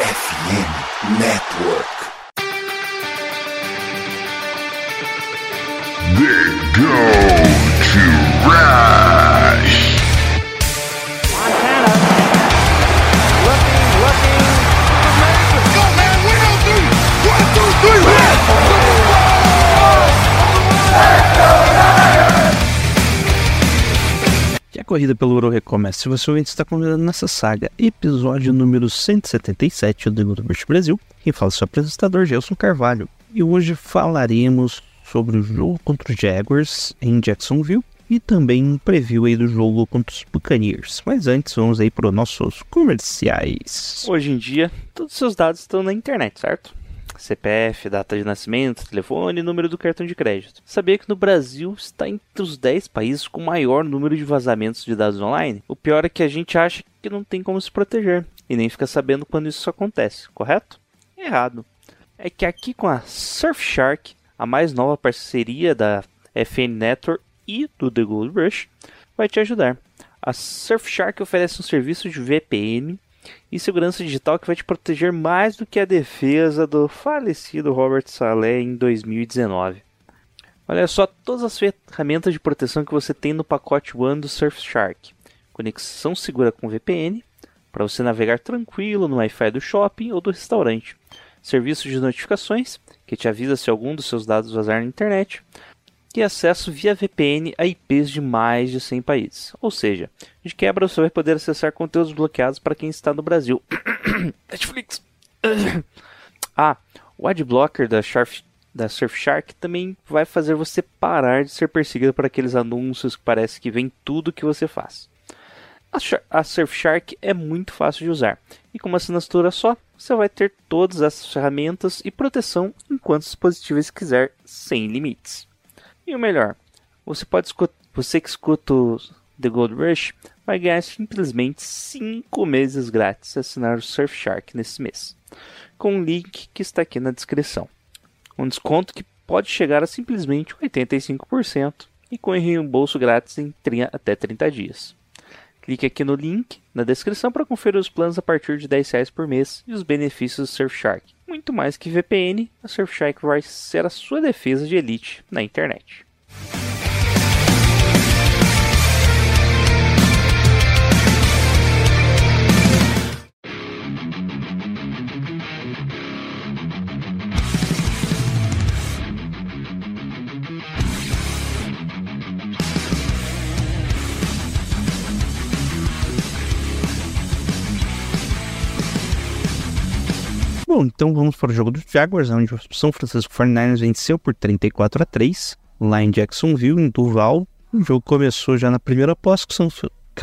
FM Network. Corrida pelo ouro recomece. Se você ouvinte está convidado nessa saga, episódio número 177 do Rush Brasil. Quem fala é o seu apresentador, Gelson Carvalho. E hoje falaremos sobre o jogo contra os Jaguars em Jacksonville e também um preview aí do jogo contra os Buccaneers. Mas antes, vamos aí para os nossos comerciais. Hoje em dia, todos os seus dados estão na internet, certo? CPF, data de nascimento, telefone e número do cartão de crédito. Sabia que no Brasil está entre os 10 países com maior número de vazamentos de dados online? O pior é que a gente acha que não tem como se proteger e nem fica sabendo quando isso acontece, correto? Errado. É que aqui com a Surfshark, a mais nova parceria da FN Network e do The Gold Rush, vai te ajudar. A Surfshark oferece um serviço de VPN e segurança digital que vai te proteger mais do que a defesa do falecido Robert Saleh em 2019. Olha só todas as ferramentas de proteção que você tem no pacote One do Surfshark. Conexão segura com VPN, para você navegar tranquilo no Wi-Fi do shopping ou do restaurante. Serviço de notificações, que te avisa se algum dos seus dados vazar na internet. E acesso via VPN a IPs de mais de 100 países. Ou seja, de quebra você vai poder acessar conteúdos bloqueados para quem está no Brasil. Netflix. ah, o adblocker da, Sharp, da Surfshark também vai fazer você parar de ser perseguido por aqueles anúncios que parece que vem tudo que você faz. A, a Surfshark é muito fácil de usar e com uma assinatura só você vai ter todas essas ferramentas e proteção em quantos dispositivos quiser sem limites. E o melhor, você pode escutar, você que escuta o The Gold Rush vai ganhar simplesmente 5 meses grátis assinar o Surfshark nesse mês, com um link que está aqui na descrição. Um desconto que pode chegar a simplesmente 85% e com reembolso grátis em 30 até 30 dias. Clique aqui no link na descrição para conferir os planos a partir de 10 reais por mês e os benefícios do Surfshark. Muito mais que VPN, a Surfshark vai ser a sua defesa de elite na internet. Bom, então vamos para o jogo dos Jaguars, onde o São Francisco 49ers venceu por 34 a 3 lá em Jacksonville, em Duval. O jogo começou já na primeira posse com,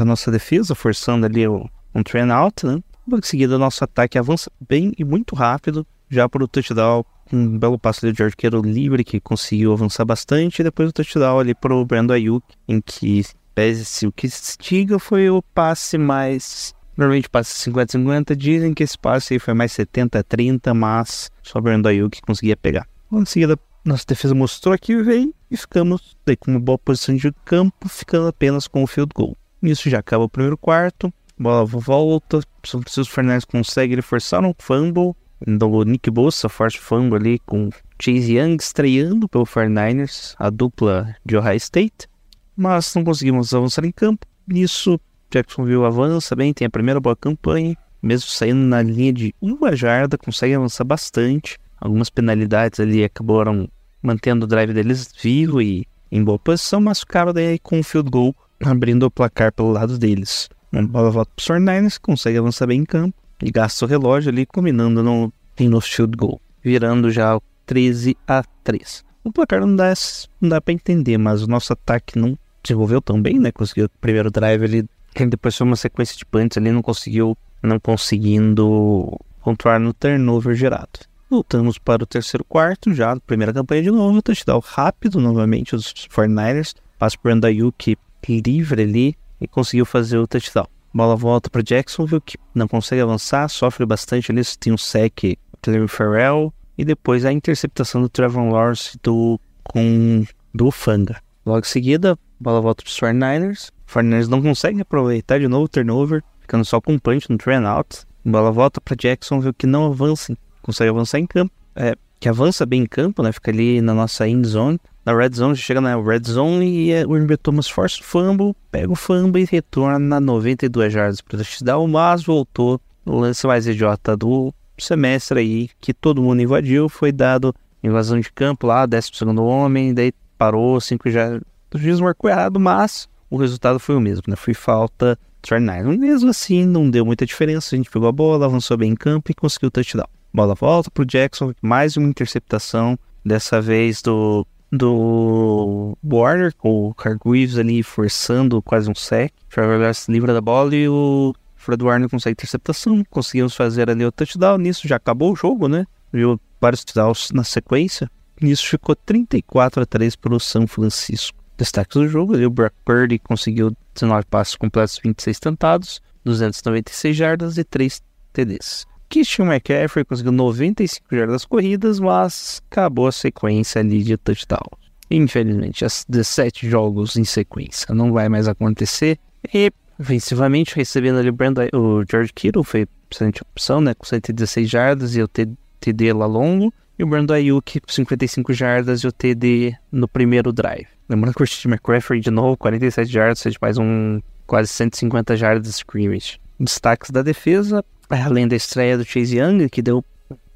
a nossa defesa, forçando ali um train out, né? Em seguida, nosso ataque avança bem e muito rápido, já para o touchdown, um belo passo ali de Kittle livre, que conseguiu avançar bastante, e depois o touchdown ali para o Brando Ayuk, em que, pese o que se diga, foi o passe mais Normalmente passa 50-50, dizem que esse passe aí foi mais 70-30, mas só Brandon Ayuk conseguia pegar. Em seguida, nossa defesa mostrou que veio e ficamos daí com uma boa posição de campo, ficando apenas com o field goal. Isso já acaba o primeiro quarto, bola volta, São Francisco Fernandes consegue ele forçar um fumble, do Nick Bossa o fumble ali com Chase Young estreando pelo 49ers, a dupla de Ohio State, mas não conseguimos avançar em campo. Nisso, Jacksonville avança bem, tem a primeira boa campanha, mesmo saindo na linha de uma jarda, consegue avançar bastante. Algumas penalidades ali acabaram mantendo o drive deles vivo e em boa posição, mas ficaram daí com o field goal abrindo o placar pelo lado deles. A bola volta para os 49ers, consegue avançar bem em campo e gasta o relógio ali, combinando no, no field goal, virando já 13 a 3. O placar não dá, não dá para entender, mas o nosso ataque não desenvolveu tão bem, né? Conseguiu o primeiro drive ali ele depois foi uma sequência de punts ali, não conseguiu, não conseguindo controlar no turnover gerado. Voltamos para o terceiro quarto, já primeira campanha de novo, touchdown rápido novamente os 49ers, passa por Ayuk livre ali e conseguiu fazer o touchdown. Bola volta para Jacksonville, que não consegue avançar, sofre bastante ali, tem um sec Cleary Farrell e depois a interceptação do Trevor Lawrence do, com, do Fanga. Logo em seguida, bola volta para os 49ers, 49ers não consegue aproveitar de novo o turnover, ficando só com um punch no train out. Bola volta para Jacksonville que não avança, consegue avançar em campo, é, que avança bem em campo, né? Fica ali na nossa end zone. Na red zone, chega na red zone e é, o Irving Thomas força o fumble, pega o fumble e retorna 92 jardas para touchdown, mas voltou o lance mais idiota do semestre aí, que todo mundo invadiu, foi dado invasão de campo lá, 12 segundo homem, daí parou, 5 já. O juiz marcou errado, mas o resultado foi o mesmo, né? Foi falta 39. Mesmo assim, não deu muita diferença. A gente pegou a bola, avançou bem em campo e conseguiu o touchdown. Bola volta pro Jackson, mais uma interceptação, dessa vez do, do Warner, com o Carguives ali forçando quase um sec. Trevor Lawrence livra da bola e o Fred Warner consegue interceptação. Conseguimos fazer ali o touchdown. Nisso já acabou o jogo, né? Viu vários touchdowns na sequência. Nisso ficou 34 a 3 para o São Francisco. Destaques do jogo, ali, o Brock Purdy conseguiu 19 passos completos, 26 tentados, 296 jardas e 3 TDs. Christian McCaffrey conseguiu 95 jardas corridas, mas acabou a sequência ali de touchdown. Infelizmente, as 17 jogos em sequência não vai mais acontecer. E, ofensivamente, recebendo ali o, Brandon, o George Kittle, foi excelente opção, né? Com 116 jardas e o TD lá longo. E o Brandon Ayuk, 55 jardas e o TD no primeiro drive. Lembrando que o Christian McCaffrey, de novo, 47 jardas, fez mais um quase 150 jardas de scrimmage. Destaques da defesa, além da estreia do Chase Young, que deu,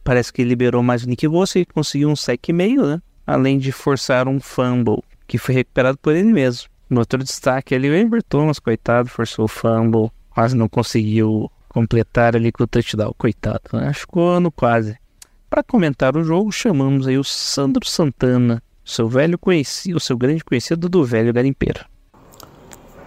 parece que liberou mais o Nick Bosa e conseguiu um sec e meio, né? Além de forçar um fumble, que foi recuperado por ele mesmo. No outro destaque ali, o Amber Thomas, coitado, forçou o fumble, quase não conseguiu completar ali com o touchdown, coitado, né? Ficou no quase. Para comentar o jogo, chamamos aí o Sandro Santana, seu velho conhecido, seu grande conhecido do velho garimpeiro.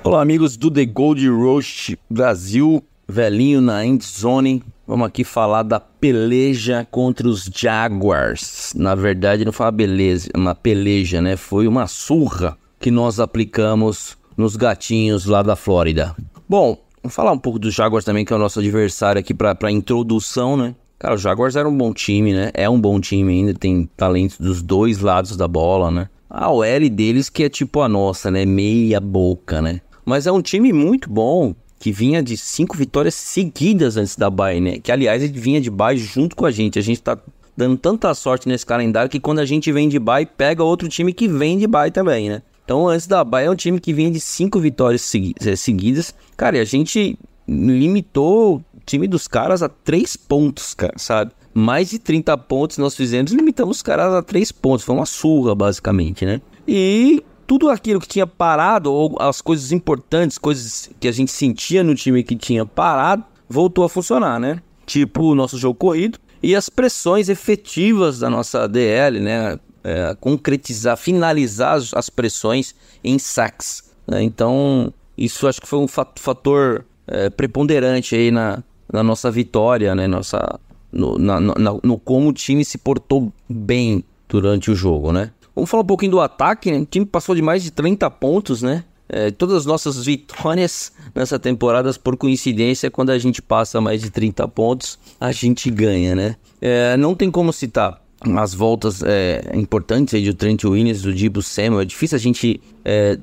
Olá, amigos do The Gold Roast Brasil, velhinho na endzone. Vamos aqui falar da peleja contra os Jaguars. Na verdade, não foi uma beleza, uma peleja, né? Foi uma surra que nós aplicamos nos gatinhos lá da Flórida. Bom, vamos falar um pouco dos Jaguars também, que é o nosso adversário aqui para introdução, né? Cara, o Jaguars era um bom time, né? É um bom time ainda, tem talento dos dois lados da bola, né? A OL deles que é tipo a nossa, né? Meia boca, né? Mas é um time muito bom, que vinha de cinco vitórias seguidas antes da bye, né? Que aliás ele vinha de bye junto com a gente. A gente tá dando tanta sorte nesse calendário que quando a gente vem de bye, pega outro time que vem de bye também, né? Então antes da bye é um time que vinha de cinco vitórias eh, seguidas. Cara, e a gente limitou time dos caras a três pontos, cara, sabe? Mais de 30 pontos nós fizemos e limitamos os caras a três pontos. Foi uma surra, basicamente, né? E tudo aquilo que tinha parado, ou as coisas importantes, coisas que a gente sentia no time que tinha parado, voltou a funcionar, né? Tipo o nosso jogo corrido e as pressões efetivas da nossa DL, né? É, concretizar, finalizar as pressões em sacks. Né? Então, isso acho que foi um fator é, preponderante aí na, na nossa vitória, né? Nossa, no, na, na, no como o time se portou bem durante o jogo, né? Vamos falar um pouquinho do ataque, né? O time passou de mais de 30 pontos, né? É, todas as nossas vitórias nessa temporada, por coincidência, quando a gente passa mais de 30 pontos, a gente ganha, né? É, não tem como citar as voltas é, importantes aí do Trent Williams, do Dibu Samuel. É difícil a gente é,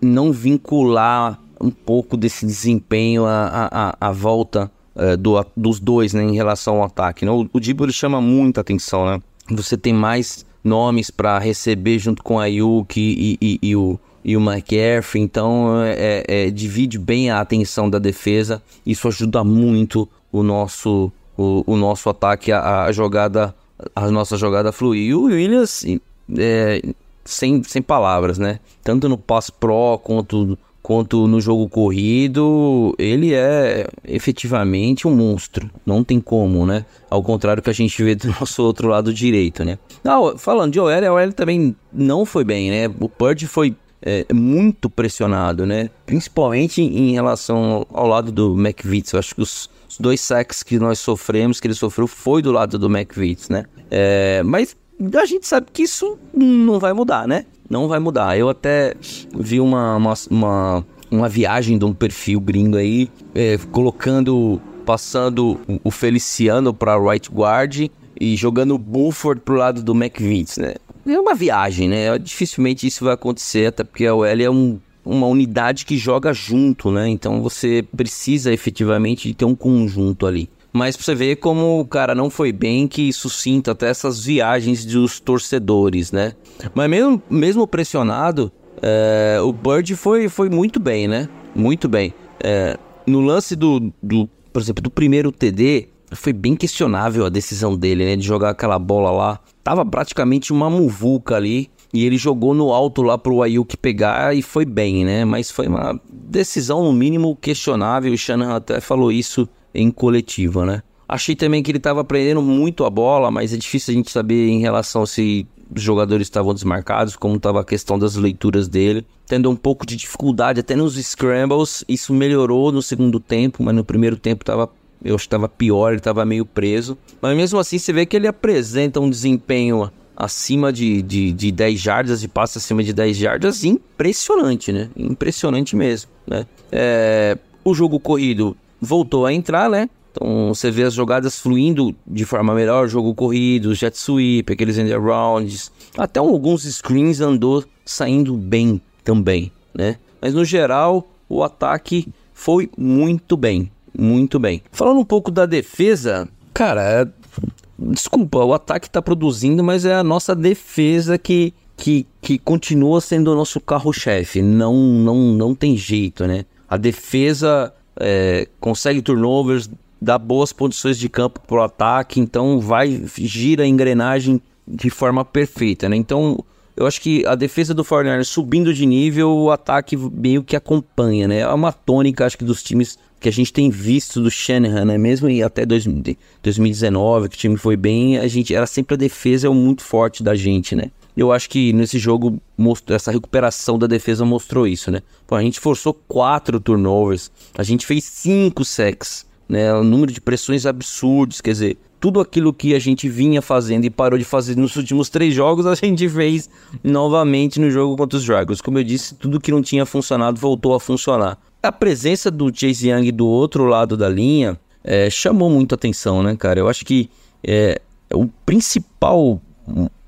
não vincular um pouco desse desempenho à, à, à volta é, do, dos dois, né, em relação ao ataque. Né? O, o Dibo ele chama muita atenção, né? Você tem mais nomes para receber junto com a Yuki e, e, e, o e o McCaffrey, então é, é, divide bem a atenção da defesa. Isso ajuda muito o nosso o, o nosso ataque, a, a, jogada, a nossa jogada fluir. E o Williams, é, sem, sem palavras, né? Tanto no pass pro quanto quanto no jogo corrido, ele é efetivamente um monstro. Não tem como, né? Ao contrário que a gente vê do nosso outro lado direito, né? Não, falando de OL, a OL também não foi bem, né? O Purge foi é, muito pressionado, né? Principalmente em relação ao lado do McVitz. Eu acho que os, os dois sacks que nós sofremos, que ele sofreu, foi do lado do McVitz, né? É, mas a gente sabe que isso não vai mudar, né? Não vai mudar. Eu até vi uma, uma, uma, uma viagem de um perfil gringo aí, é, colocando, passando o Feliciano para right guard e jogando o Buford pro lado do McVitz, né? É uma viagem, né? Dificilmente isso vai acontecer, até porque a OL é um, uma unidade que joga junto, né? Então você precisa efetivamente de ter um conjunto ali. Mas pra você ver como o cara não foi bem, que isso sinta até essas viagens dos torcedores, né? Mas mesmo, mesmo pressionado, é, o Bird foi, foi muito bem, né? Muito bem. É, no lance do, do, por exemplo, do primeiro TD, foi bem questionável a decisão dele, né? De jogar aquela bola lá. Tava praticamente uma muvuca ali. E ele jogou no alto lá pro Ayuk pegar e foi bem, né? Mas foi uma decisão, no mínimo, questionável. O Shanahan até falou isso em coletiva, né? Achei também que ele estava aprendendo muito a bola, mas é difícil a gente saber em relação se os jogadores estavam desmarcados, como estava a questão das leituras dele. Tendo um pouco de dificuldade até nos scrambles. Isso melhorou no segundo tempo, mas no primeiro tempo estava eu acho estava pior, ele estava meio preso. Mas mesmo assim, você vê que ele apresenta um desempenho acima de, de, de 10 jardas e passa acima de 10 jardas impressionante, né? Impressionante mesmo, né? É, o jogo corrido voltou a entrar, né? Então você vê as jogadas fluindo de forma melhor, jogo corrido, jet sweep, aqueles end arounds, até alguns screens andou saindo bem também, né? Mas no geral, o ataque foi muito bem, muito bem. Falando um pouco da defesa, cara, desculpa, o ataque tá produzindo, mas é a nossa defesa que, que, que continua sendo o nosso carro-chefe. Não, não, não tem jeito, né? A defesa é, consegue turnovers, dá boas posições de campo pro ataque, então vai, gira a engrenagem de forma perfeita, né? Então, eu acho que a defesa do 49 subindo de nível, o ataque meio que acompanha, né? É uma tônica, acho que, dos times que a gente tem visto do Shanahan, né? Mesmo até 2019, que o time foi bem, a gente era sempre a defesa é muito forte da gente, né? Eu acho que nesse jogo essa recuperação da defesa mostrou isso, né? Pô, a gente forçou quatro turnovers, a gente fez cinco sacks, né? Um número de pressões absurdos, quer dizer, tudo aquilo que a gente vinha fazendo e parou de fazer nos últimos três jogos, a gente fez novamente no jogo contra os Dragons. Como eu disse, tudo que não tinha funcionado voltou a funcionar. A presença do Chase Young do outro lado da linha é, chamou muito atenção, né, cara? Eu acho que é, o principal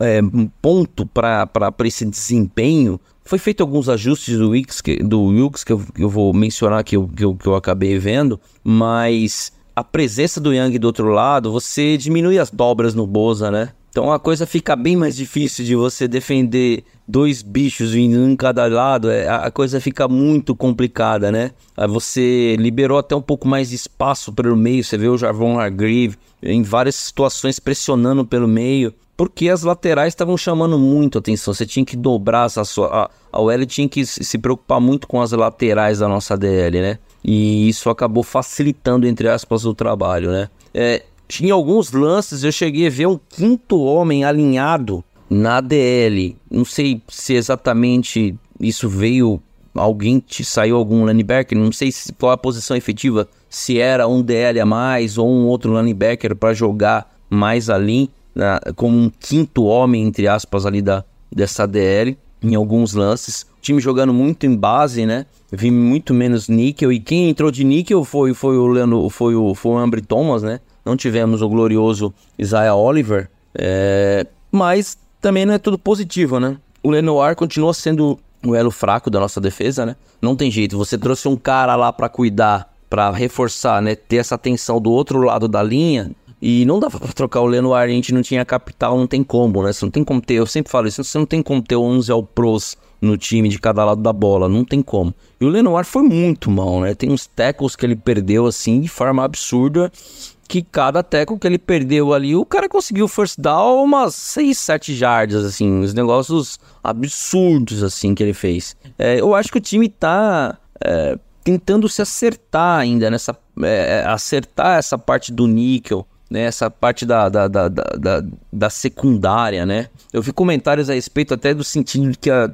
é, ponto para esse desempenho foi feito alguns ajustes do que, do Wilkes, que eu, eu vou mencionar que eu, que eu, que eu acabei vendo, mas a presença do Young do outro lado, você diminui as dobras no Boza, né? Então a coisa fica bem mais difícil de você defender dois bichos vindo em cada lado, é, a coisa fica muito complicada, né? Você liberou até um pouco mais de espaço pelo meio, você vê o Jarvon Hargreave em várias situações pressionando pelo meio, porque as laterais estavam chamando muito atenção, você tinha que dobrar a sua... A, a OL tinha que se preocupar muito com as laterais da nossa DL, né? E isso acabou facilitando, entre aspas, o trabalho, né? É, em alguns lances eu cheguei a ver um quinto homem alinhado na DL. Não sei se exatamente isso veio. Alguém te saiu algum linebacker, não sei se, qual a posição efetiva, se era um DL a mais ou um outro linebacker para jogar mais ali, na, como um quinto homem, entre aspas, ali da, dessa DL, em alguns lances. O time jogando muito em base, né? Vi muito menos níquel. E quem entrou de níquel foi, foi o Leandro, foi o, foi o Ambry Thomas, né? não tivemos o glorioso Isaiah Oliver, é... mas também não é tudo positivo, né? O Lenoir continua sendo o elo fraco da nossa defesa, né? Não tem jeito, você trouxe um cara lá para cuidar, para reforçar, né? Ter essa atenção do outro lado da linha, e não dava pra trocar o Lenoir, a gente não tinha capital, não tem como, né? Você não tem como ter, eu sempre falo isso, você não tem como ter 11 ao pros no time de cada lado da bola, não tem como. E o Lenoir foi muito mal, né? Tem uns tackles que ele perdeu assim de forma absurda que cada teco que ele perdeu ali, o cara conseguiu first down umas 6, 7 jardas, assim, os negócios absurdos, assim, que ele fez. É, eu acho que o time tá é, tentando se acertar ainda nessa... É, acertar essa parte do níquel, né, essa parte da, da, da, da, da secundária, né? Eu vi comentários a respeito até do sentido de que a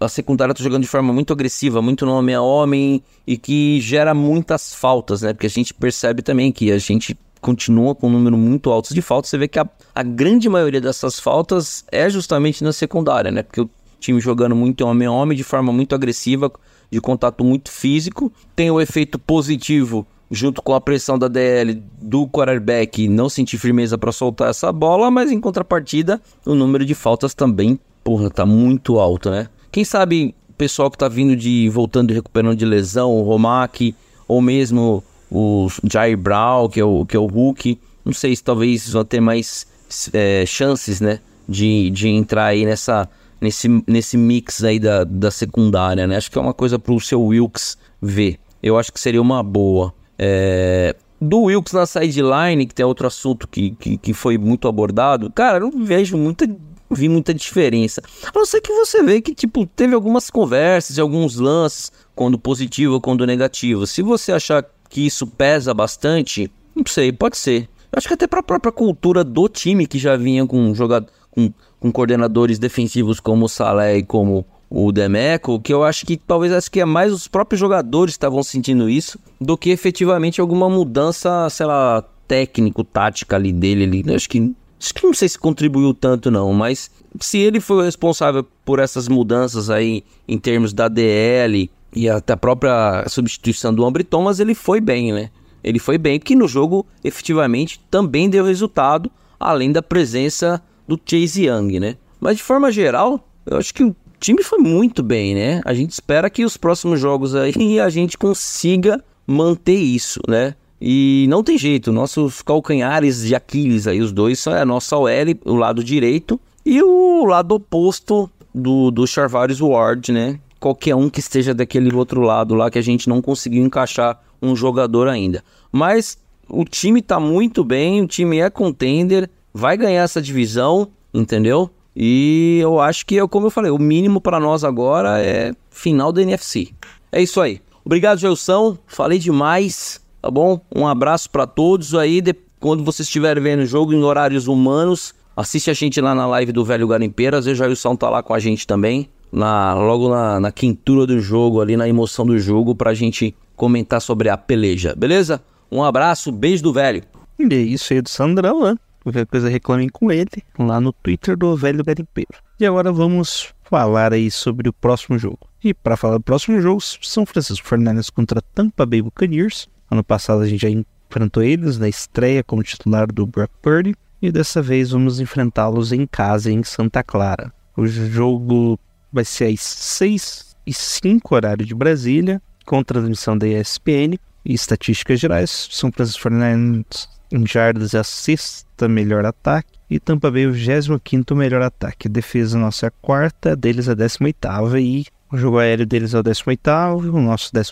a secundária tá jogando de forma muito agressiva, muito nome a homem e que gera muitas faltas, né? Porque a gente percebe também que a gente continua com um número muito alto de faltas, você vê que a, a grande maioria dessas faltas é justamente na secundária, né? Porque o time jogando muito homem a homem, de forma muito agressiva, de contato muito físico, tem o efeito positivo junto com a pressão da DL do quarterback não sentir firmeza para soltar essa bola, mas em contrapartida, o número de faltas também, porra, tá muito alto, né? Quem sabe pessoal que tá vindo de voltando e recuperando de lesão, o Romac ou mesmo o Jair Brown, que é o, que é o Hulk. Não sei se talvez vão ter mais é, chances, né? De, de entrar aí nessa, nesse, nesse mix aí da, da secundária, né? Acho que é uma coisa pro seu Wilkes ver. Eu acho que seria uma boa. É, do Wilkes na sideline, que tem outro assunto que, que, que foi muito abordado, cara, eu não vejo muita vi muita diferença. A não ser que você vê que, tipo, teve algumas conversas e alguns lances, quando positivo ou quando negativo. Se você achar que isso pesa bastante, não sei, pode ser. Eu acho que até para a própria cultura do time que já vinha com jogador, com, com coordenadores defensivos como o Salé e como o Demeco, que eu acho que talvez acho que é mais os próprios jogadores estavam sentindo isso do que efetivamente alguma mudança, sei lá, técnico, tática ali dele ali. Eu acho que acho que não sei se contribuiu tanto não, mas se ele foi o responsável por essas mudanças aí em termos da DL e até a própria substituição do Ambre Thomas, ele foi bem, né? Ele foi bem, que no jogo efetivamente também deu resultado, além da presença do Chase Young, né? Mas de forma geral, eu acho que time foi muito bem, né? A gente espera que os próximos jogos aí a gente consiga manter isso, né? E não tem jeito, nossos calcanhares de Aquiles aí, os dois, são a nossa OL, o lado direito, e o lado oposto do, do Charvarius Ward, né? Qualquer um que esteja daquele outro lado lá que a gente não conseguiu encaixar um jogador ainda. Mas o time tá muito bem, o time é contender, vai ganhar essa divisão, entendeu? E eu acho que, como eu falei, o mínimo para nós agora é final da NFC. É isso aí. Obrigado, Gelson. Falei demais, tá bom? Um abraço para todos aí. De... Quando vocês estiverem vendo o jogo em horários humanos, assiste a gente lá na live do Velho Garimpeiro. Às vezes o Jailson tá lá com a gente também. Na, logo na, na quintura do jogo, ali na emoção do jogo, pra gente comentar sobre a peleja, beleza? Um abraço, beijo do velho. E é isso aí do Sandrão, né? Qualquer coisa reclamem com ele lá no Twitter do Velho Garimpeiro. E agora vamos falar aí sobre o próximo jogo. E para falar do próximo jogo, São Francisco Fernandes contra Tampa Bay Buccaneers. Ano passado a gente já enfrentou eles na estreia como titular do Brock Purdy. E dessa vez vamos enfrentá-los em casa, em Santa Clara. O jogo vai ser às 6 e 5 horário de Brasília, com transmissão da ESPN e estatísticas gerais. São Francisco Fernandes em jardas é a sexta melhor ataque e Tampa Bay o 25 melhor ataque. A defesa nossa é a quarta, deles é a 18 e o jogo aéreo deles é o 18 o nosso 12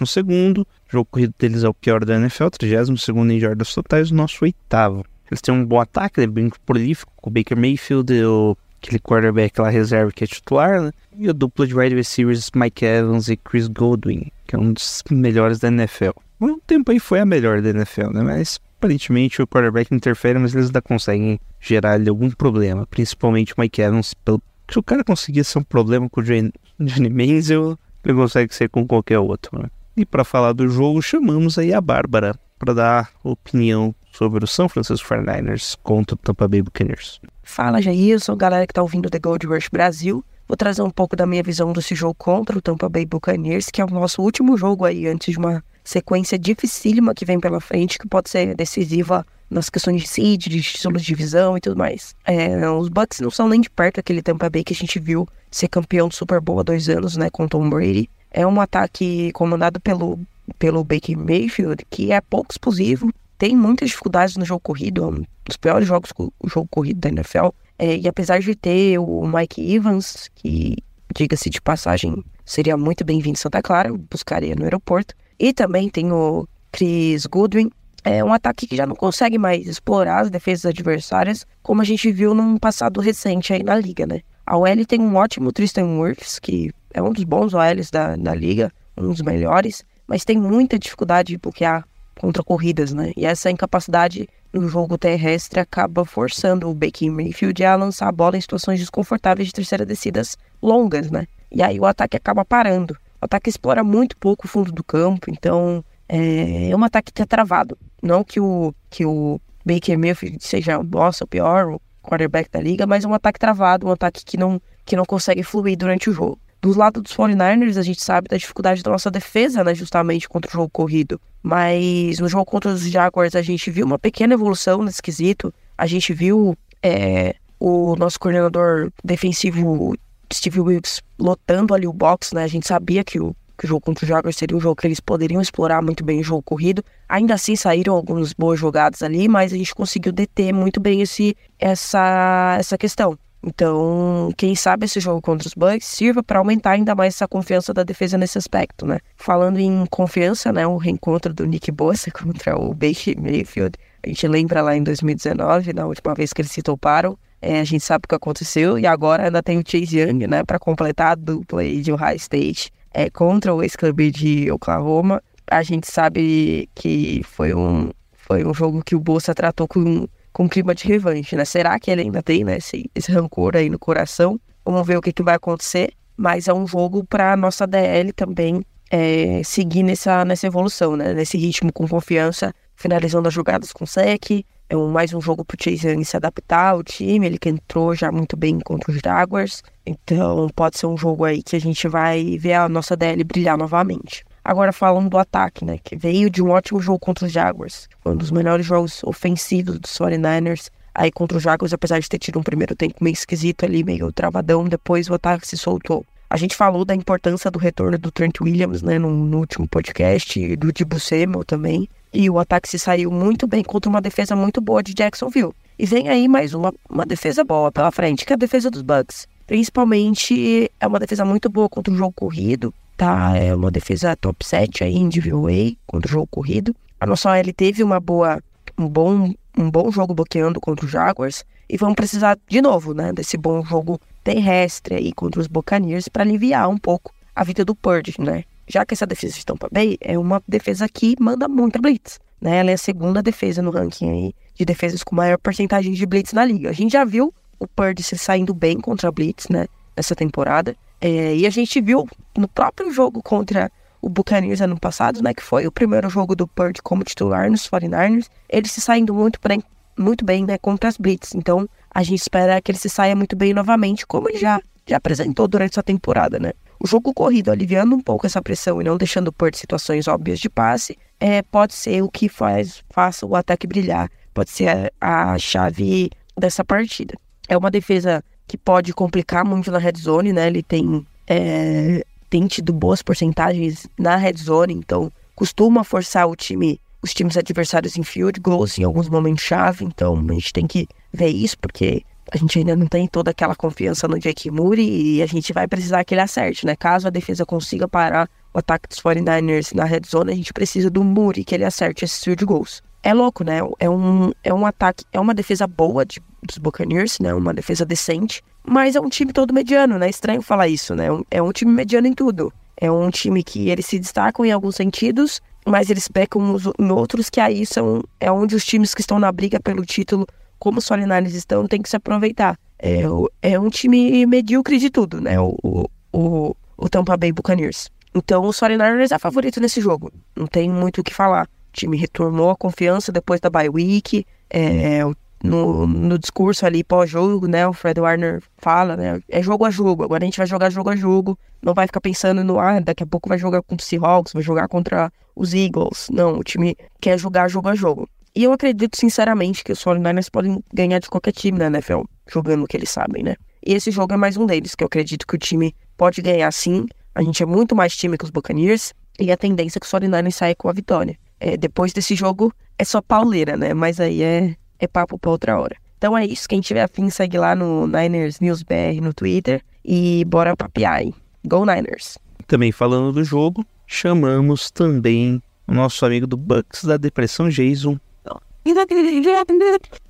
o jogo corrido deles é o pior da NFL, 32 em jardas totais, o nosso oitavo. Eles têm um bom ataque, é bem prolífico, o Baker Mayfield, o, aquele quarterback lá reserva que é titular, né? e o duplo de wide receivers Mike Evans e Chris Godwin, que é um dos melhores da NFL. Um tempo aí foi a melhor da NFL, né? Mas aparentemente o quarterback interfere, mas eles ainda conseguem gerar ali algum problema, principalmente o Mike Evans. Pelo... Se o cara conseguir ser um problema com o Johnny Manziel, ele consegue ser com qualquer outro. Né? E para falar do jogo, chamamos aí a Bárbara para dar opinião sobre o São Francisco 49ers contra o Tampa Bay Buccaneers. Fala, Jair, eu sou a galera que tá ouvindo The Gold Rush Brasil. Vou trazer um pouco da minha visão desse jogo contra o Tampa Bay Buccaneers, que é o nosso último jogo aí antes de uma sequência dificílima que vem pela frente, que pode ser decisiva nas questões de seed, de estilo de divisão e tudo mais. É, os Bucks não são nem de perto aquele Tampa Bay que a gente viu ser campeão do Super Bowl há dois anos, né, com Tom Brady. É um ataque comandado pelo, pelo Baker Mayfield, que é pouco explosivo, tem muitas dificuldades no jogo corrido, é um dos piores jogos o jogo corrido da NFL. É, e apesar de ter o Mike Evans, que, diga-se de passagem, seria muito bem-vindo em Santa Clara, buscaria no aeroporto, e também tem o Chris Goodwin. É um ataque que já não consegue mais explorar as defesas adversárias, como a gente viu num passado recente aí na liga, né? A OL tem um ótimo Tristan Wirfs, que é um dos bons OLs da, da liga, um dos melhores, mas tem muita dificuldade de bloquear contra corridas, né? E essa incapacidade no jogo terrestre acaba forçando o Baker Mayfield a lançar a bola em situações desconfortáveis de terceira descidas longas, né? E aí o ataque acaba parando. O ataque explora muito pouco o fundo do campo, então é, é um ataque que tá travado. Não que o, que o Baker Mayfield seja, o pior quarterback da liga, mas é um ataque travado, um ataque que não, que não consegue fluir durante o jogo. Do lado dos 49ers, a gente sabe da dificuldade da nossa defesa, né, justamente contra o jogo corrido. Mas no jogo contra os Jaguars, a gente viu uma pequena evolução nesse quesito. A gente viu é, o nosso coordenador defensivo Steve Wilkes lotando ali o box, né? A gente sabia que o, que o jogo contra o Jaguars seria um jogo que eles poderiam explorar muito bem o jogo corrido. Ainda assim saíram algumas boas jogadas ali, mas a gente conseguiu deter muito bem esse, essa, essa questão. Então, quem sabe esse jogo contra os Bucks sirva para aumentar ainda mais essa confiança da defesa nesse aspecto, né? Falando em confiança, né, o reencontro do Nick Bosa contra o Baker Mayfield, a gente lembra lá em 2019, na última vez que eles se toparam, é, a gente sabe o que aconteceu e agora ainda tem o Chase Young, né, para completar a dupla aí de Ohio State é, contra o ex-clube de Oklahoma. A gente sabe que foi um, foi um jogo que o Bolsa tratou com com clima de revanche, né? Será que ele ainda tem né, esse, esse rancor aí no coração? Vamos ver o que, que vai acontecer. Mas é um jogo para nossa DL também é, seguir nessa, nessa evolução, né? Nesse ritmo com confiança, finalizando as jogadas com sec. É um, mais um jogo pro Chase Young se adaptar ao time, ele que entrou já muito bem contra os Jaguars. Então pode ser um jogo aí que a gente vai ver a nossa DL brilhar novamente. Agora falando do ataque, né, que veio de um ótimo jogo contra os Jaguars, um dos melhores jogos ofensivos dos 49ers. Aí contra os Jaguars, apesar de ter tido um primeiro tempo meio esquisito ali, meio travadão, depois o ataque se soltou. A gente falou da importância do retorno do Trent Williams, né, no, no último podcast, e do Dibu Samuel também. E o ataque se saiu muito bem contra uma defesa muito boa de Jacksonville. E vem aí mais uma, uma defesa boa pela frente, que é a defesa dos Bucks. Principalmente é uma defesa muito boa contra o jogo corrido tá? É uma defesa top 7 aí em DVOA contra o jogo corrido. A nossa OL teve uma boa, um bom, um bom jogo bloqueando contra os Jaguars e vamos precisar de novo, né, desse bom jogo terrestre aí contra os Buccaneers para aliviar um pouco a vida do Purdy, né? Já que essa defesa de Tampa Bay é uma defesa que manda muita blitz, né? Ela é a segunda defesa no ranking aí de defesas com maior porcentagem de blitz na liga. A gente já viu o Purdy se saindo bem contra a blitz, né, nessa temporada. É, e a gente viu no próprio jogo contra o Buccaneers ano passado, né, que foi o primeiro jogo do Purdy como titular nos 49ers, ele se saindo muito bem, muito bem, né, contra as blitz. Então, a gente espera que ele se saia muito bem novamente, como ele já, já apresentou durante essa temporada, né. O jogo corrido, aliviando um pouco essa pressão e não deixando Purdy situações óbvias de passe, é, pode ser o que faz, faça o ataque brilhar, pode ser a, a chave dessa partida. É uma defesa que pode complicar muito na red zone, né? Ele tem, é, tem tido boas porcentagens na red zone, então costuma forçar o time, os times adversários em field goals em alguns momentos chave, então a gente tem que ver isso, porque a gente ainda não tem toda aquela confiança no Jake Moody e a gente vai precisar que ele acerte, né? Caso a defesa consiga parar o ataque dos 49ers na red zone, a gente precisa do Moody que ele acerte esses field goals. É louco, né? É um, é um ataque, é uma defesa boa de dos Buccaneers, né? Uma defesa decente, mas é um time todo mediano, né? Estranho falar isso, né? É um time mediano em tudo. É um time que eles se destacam em alguns sentidos, mas eles pecam em outros que aí são é onde os times que estão na briga pelo título, como os 49 estão, tem que se aproveitar. É, é um time medíocre de tudo, né? O, o, o Tampa Bay Buccaneers. Então o 49 é favorito nesse jogo. Não tem muito o que falar. O time retornou a confiança depois da bye week. É, o no, no discurso ali pós-jogo, né? O Fred Warner fala, né? É jogo a jogo. Agora a gente vai jogar jogo a jogo. Não vai ficar pensando no, ah, daqui a pouco vai jogar contra o Seahawks, vai jogar contra os Eagles. Não, o time quer jogar jogo a jogo. E eu acredito, sinceramente, que os 49ers podem ganhar de qualquer time na NFL, jogando o que eles sabem, né? E esse jogo é mais um deles, que eu acredito que o time pode ganhar sim. A gente é muito mais time que os Buccaneers. E a tendência é que os 49ers saia com a vitória. É, depois desse jogo, é só pauleira, né? Mas aí é, é papo pra outra hora. Então é isso. Quem tiver afim, segue lá no Niners News BR no Twitter e bora papiar aí. Go Niners! Também falando do jogo, chamamos também o nosso amigo do Bucks da Depressão, Jason.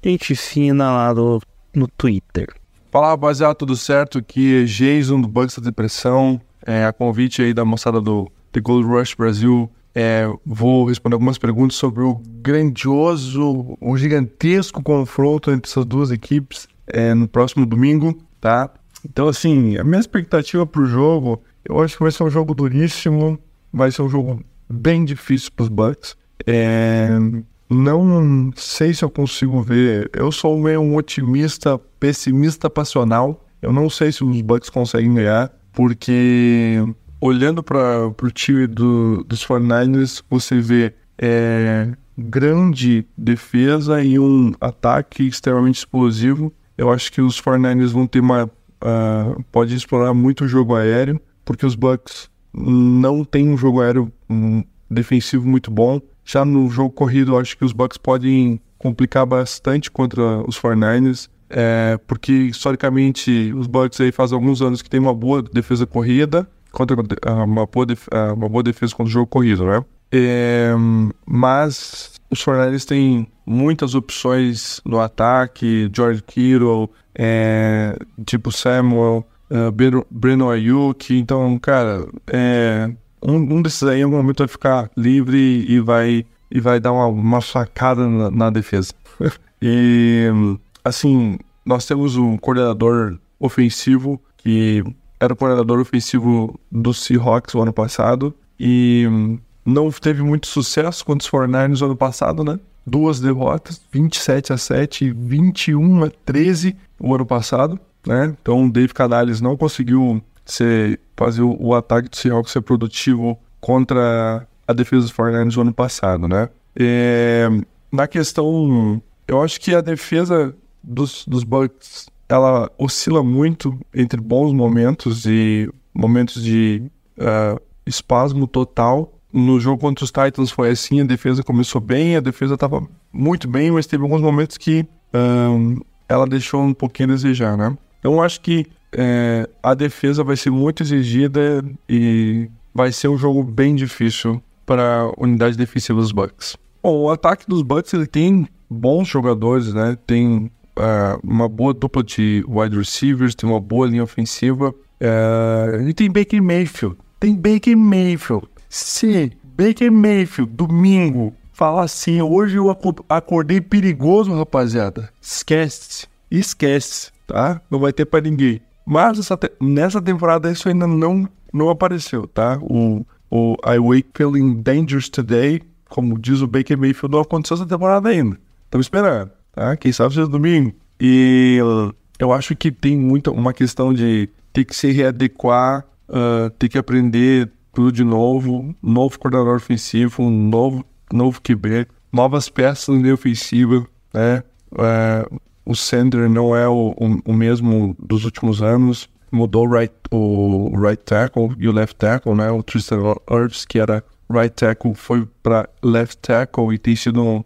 Gente fina lá do, no Twitter. Fala rapaziada, tudo certo? Aqui é Jason do Bucks da Depressão. É, a convite aí da moçada do The Gold Rush Brasil é, vou responder algumas perguntas sobre o grandioso, o gigantesco confronto entre essas duas equipes é, no próximo domingo, tá? Então, assim, a minha expectativa para o jogo, eu acho que vai ser um jogo duríssimo, vai ser um jogo bem difícil para os Bucks. É, não sei se eu consigo ver. Eu sou meio um otimista, pessimista passional. Eu não sei se os Bucks conseguem ganhar, porque olhando para o time do, dos 49ers, você vê é, grande defesa e um ataque extremamente explosivo. Eu acho que os 49ers vão ter uma. Uh, pode explorar muito o jogo aéreo, porque os Bucks não tem um jogo aéreo um, defensivo muito bom. Já no jogo corrido, acho que os Bucks podem complicar bastante contra os 49ers, é, porque historicamente os Bucks aí faz alguns anos que tem uma boa defesa corrida, contra ah, uma boa, def, ah, uma boa defesa contra o jogo corrido, né? É, mas os 49ers têm muitas opções no ataque, George Kittle, é, tipo Samuel, uh, Breno Ayuk, então, cara, é, um, um desses aí em algum momento vai ficar livre e vai, e vai dar uma, uma facada na, na defesa. e, assim, nós temos um coordenador ofensivo que era o coordenador ofensivo do Seahawks o ano passado e não teve muito sucesso contra os 49ers no ano passado, né? Duas derrotas, 27 a 7 e 21 a 13 o ano passado, né? Então o Dave Canales não conseguiu ser, fazer o, ataque do Seahawks ser produtivo contra a defesa dos 49ers no ano passado, né? É, na questão, eu acho que a defesa dos, dos Bucks ela oscila muito entre bons momentos e momentos de uh, espasmo total. No jogo contra os Titans foi assim, a defesa começou bem, a defesa estava muito bem, mas teve alguns momentos que um, ela deixou um pouquinho a desejar, né? Então acho que é, a defesa vai ser muito exigida e vai ser um jogo bem difícil para a unidade defensiva dos Bucks. Bom, o ataque dos Bucks ele tem bons jogadores, né? Tem uh, uma boa dupla de wide receivers, tem uma boa linha ofensiva. Uh, e tem Baker Mayfield. Tem Baker Mayfield. Se Baker Mayfield, domingo, falar assim, hoje eu acordei perigoso, rapaziada. Esquece. Esquece, tá? Não vai ter para ninguém. Mas te nessa temporada isso ainda não, não apareceu, tá? O, o I Wake Feeling Dangerous Today, como diz o Baker Mayfield, não aconteceu essa temporada ainda. Estamos esperando tá? Quem sabe seja domingo. E eu acho que tem muito uma questão de ter que se readequar, uh, ter que aprender tudo de novo, novo coordenador ofensivo, um novo, novo QB, novas peças na ofensiva, né? Uh, o center não é o, o, o, mesmo dos últimos anos, mudou right, o right tackle e o left tackle, né? O Tristan Irvis, que era right tackle, foi para left tackle e tem sido uh,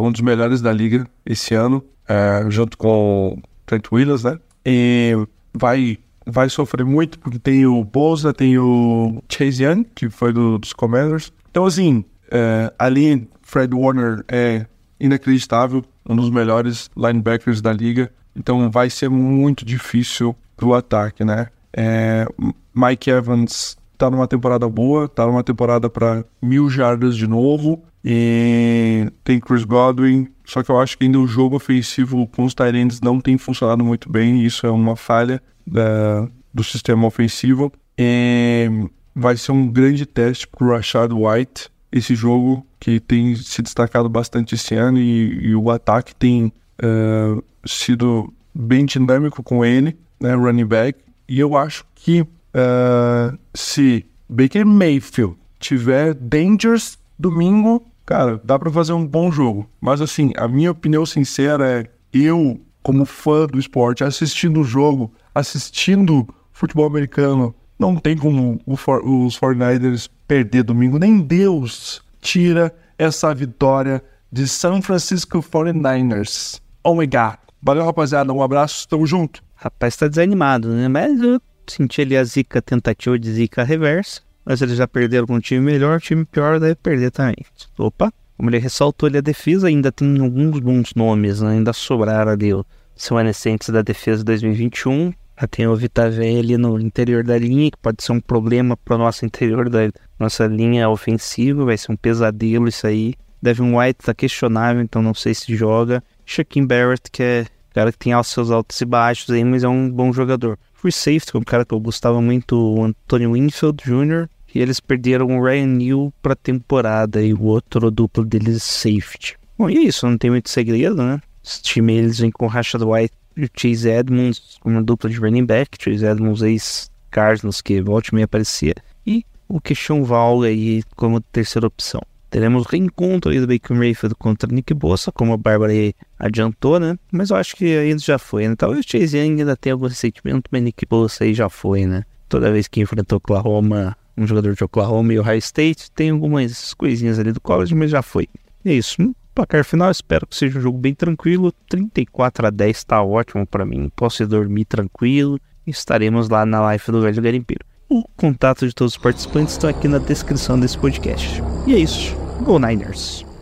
um dos melhores da liga esse ano, uh, junto com Trent Williams, né? E vai, vai sofrer muito porque tem o Bosa, tem o Chase Young, que foi do, dos Commanders. Então, assim, uh, ali Fred Warner é inacreditável, um dos melhores linebackers da liga. Então vai ser muito difícil pro ataque, né? É, Mike Evans tá numa temporada boa, tá numa temporada para mil jardas de novo. E tem Chris Godwin, só que eu acho que ainda o jogo ofensivo com os Tyrants não tem funcionado muito bem, isso é uma falha da, do sistema ofensivo. E vai ser um grande teste para o Rashad White, esse jogo que tem se destacado bastante esse ano, e, e o ataque tem uh, sido bem dinâmico com ele, né, running back. E eu acho que uh, se Baker Mayfield tiver dangers domingo, cara, dá para fazer um bom jogo. Mas assim, a minha opinião sincera é eu, como fã do esporte, assistindo o jogo, assistindo futebol americano, não tem como for, os 49ers perder domingo. Nem Deus tira essa vitória de San Francisco 49ers. Oh my God. Valeu, rapaziada. Um abraço. Tamo junto. Rapaz, tá desanimado, né? Mas eu senti ali a zica, tentativa de zica reversa. Mas eles já perderam com um time melhor, time pior deve perder também. Opa, como ele ressaltou ali, a defesa ainda tem alguns bons nomes, né? ainda sobraram ali os remanescentes da defesa 2021. Já tem o Vitavé ali no interior da linha, que pode ser um problema para o nosso interior da nossa linha ofensiva, vai ser um pesadelo isso aí. Devin White tá questionável, então não sei se joga. Shaquem Barrett, que é cara que tem seus altos e baixos aí, mas é um bom jogador. Free safety, que é um cara que eu gostava muito, o Antonio Winfield Jr., e eles perderam o Ryan Neal pra temporada e o outro duplo deles safety. Bom, e é isso, não tem muito segredo, né? Os time eles vêm com o Rashad White o Chase Edmonds como dupla de running back, Chase Edmonds ex-Cardinals que volte e meia aparecia, e o Christian Val aí como terceira opção. Teremos reencontro aí do Baker Mayfield contra Nick Bossa, como a Bárbara adiantou, né? Mas eu acho que ainda já foi, né? Talvez o Chase Young ainda tenha algum ressentimento, mas Nick Bossa aí já foi, né? Toda vez que enfrentou Oklahoma um jogador de Oklahoma e Ohio State. Tem algumas coisinhas ali do college, mas já foi. É isso. Placar final, espero que seja um jogo bem tranquilo. 34 a 10 tá ótimo para mim. Posso dormir tranquilo. Estaremos lá na live do Velho Garimpeiro. O contato de todos os participantes estão aqui na descrição desse podcast. E é isso. Go Niners!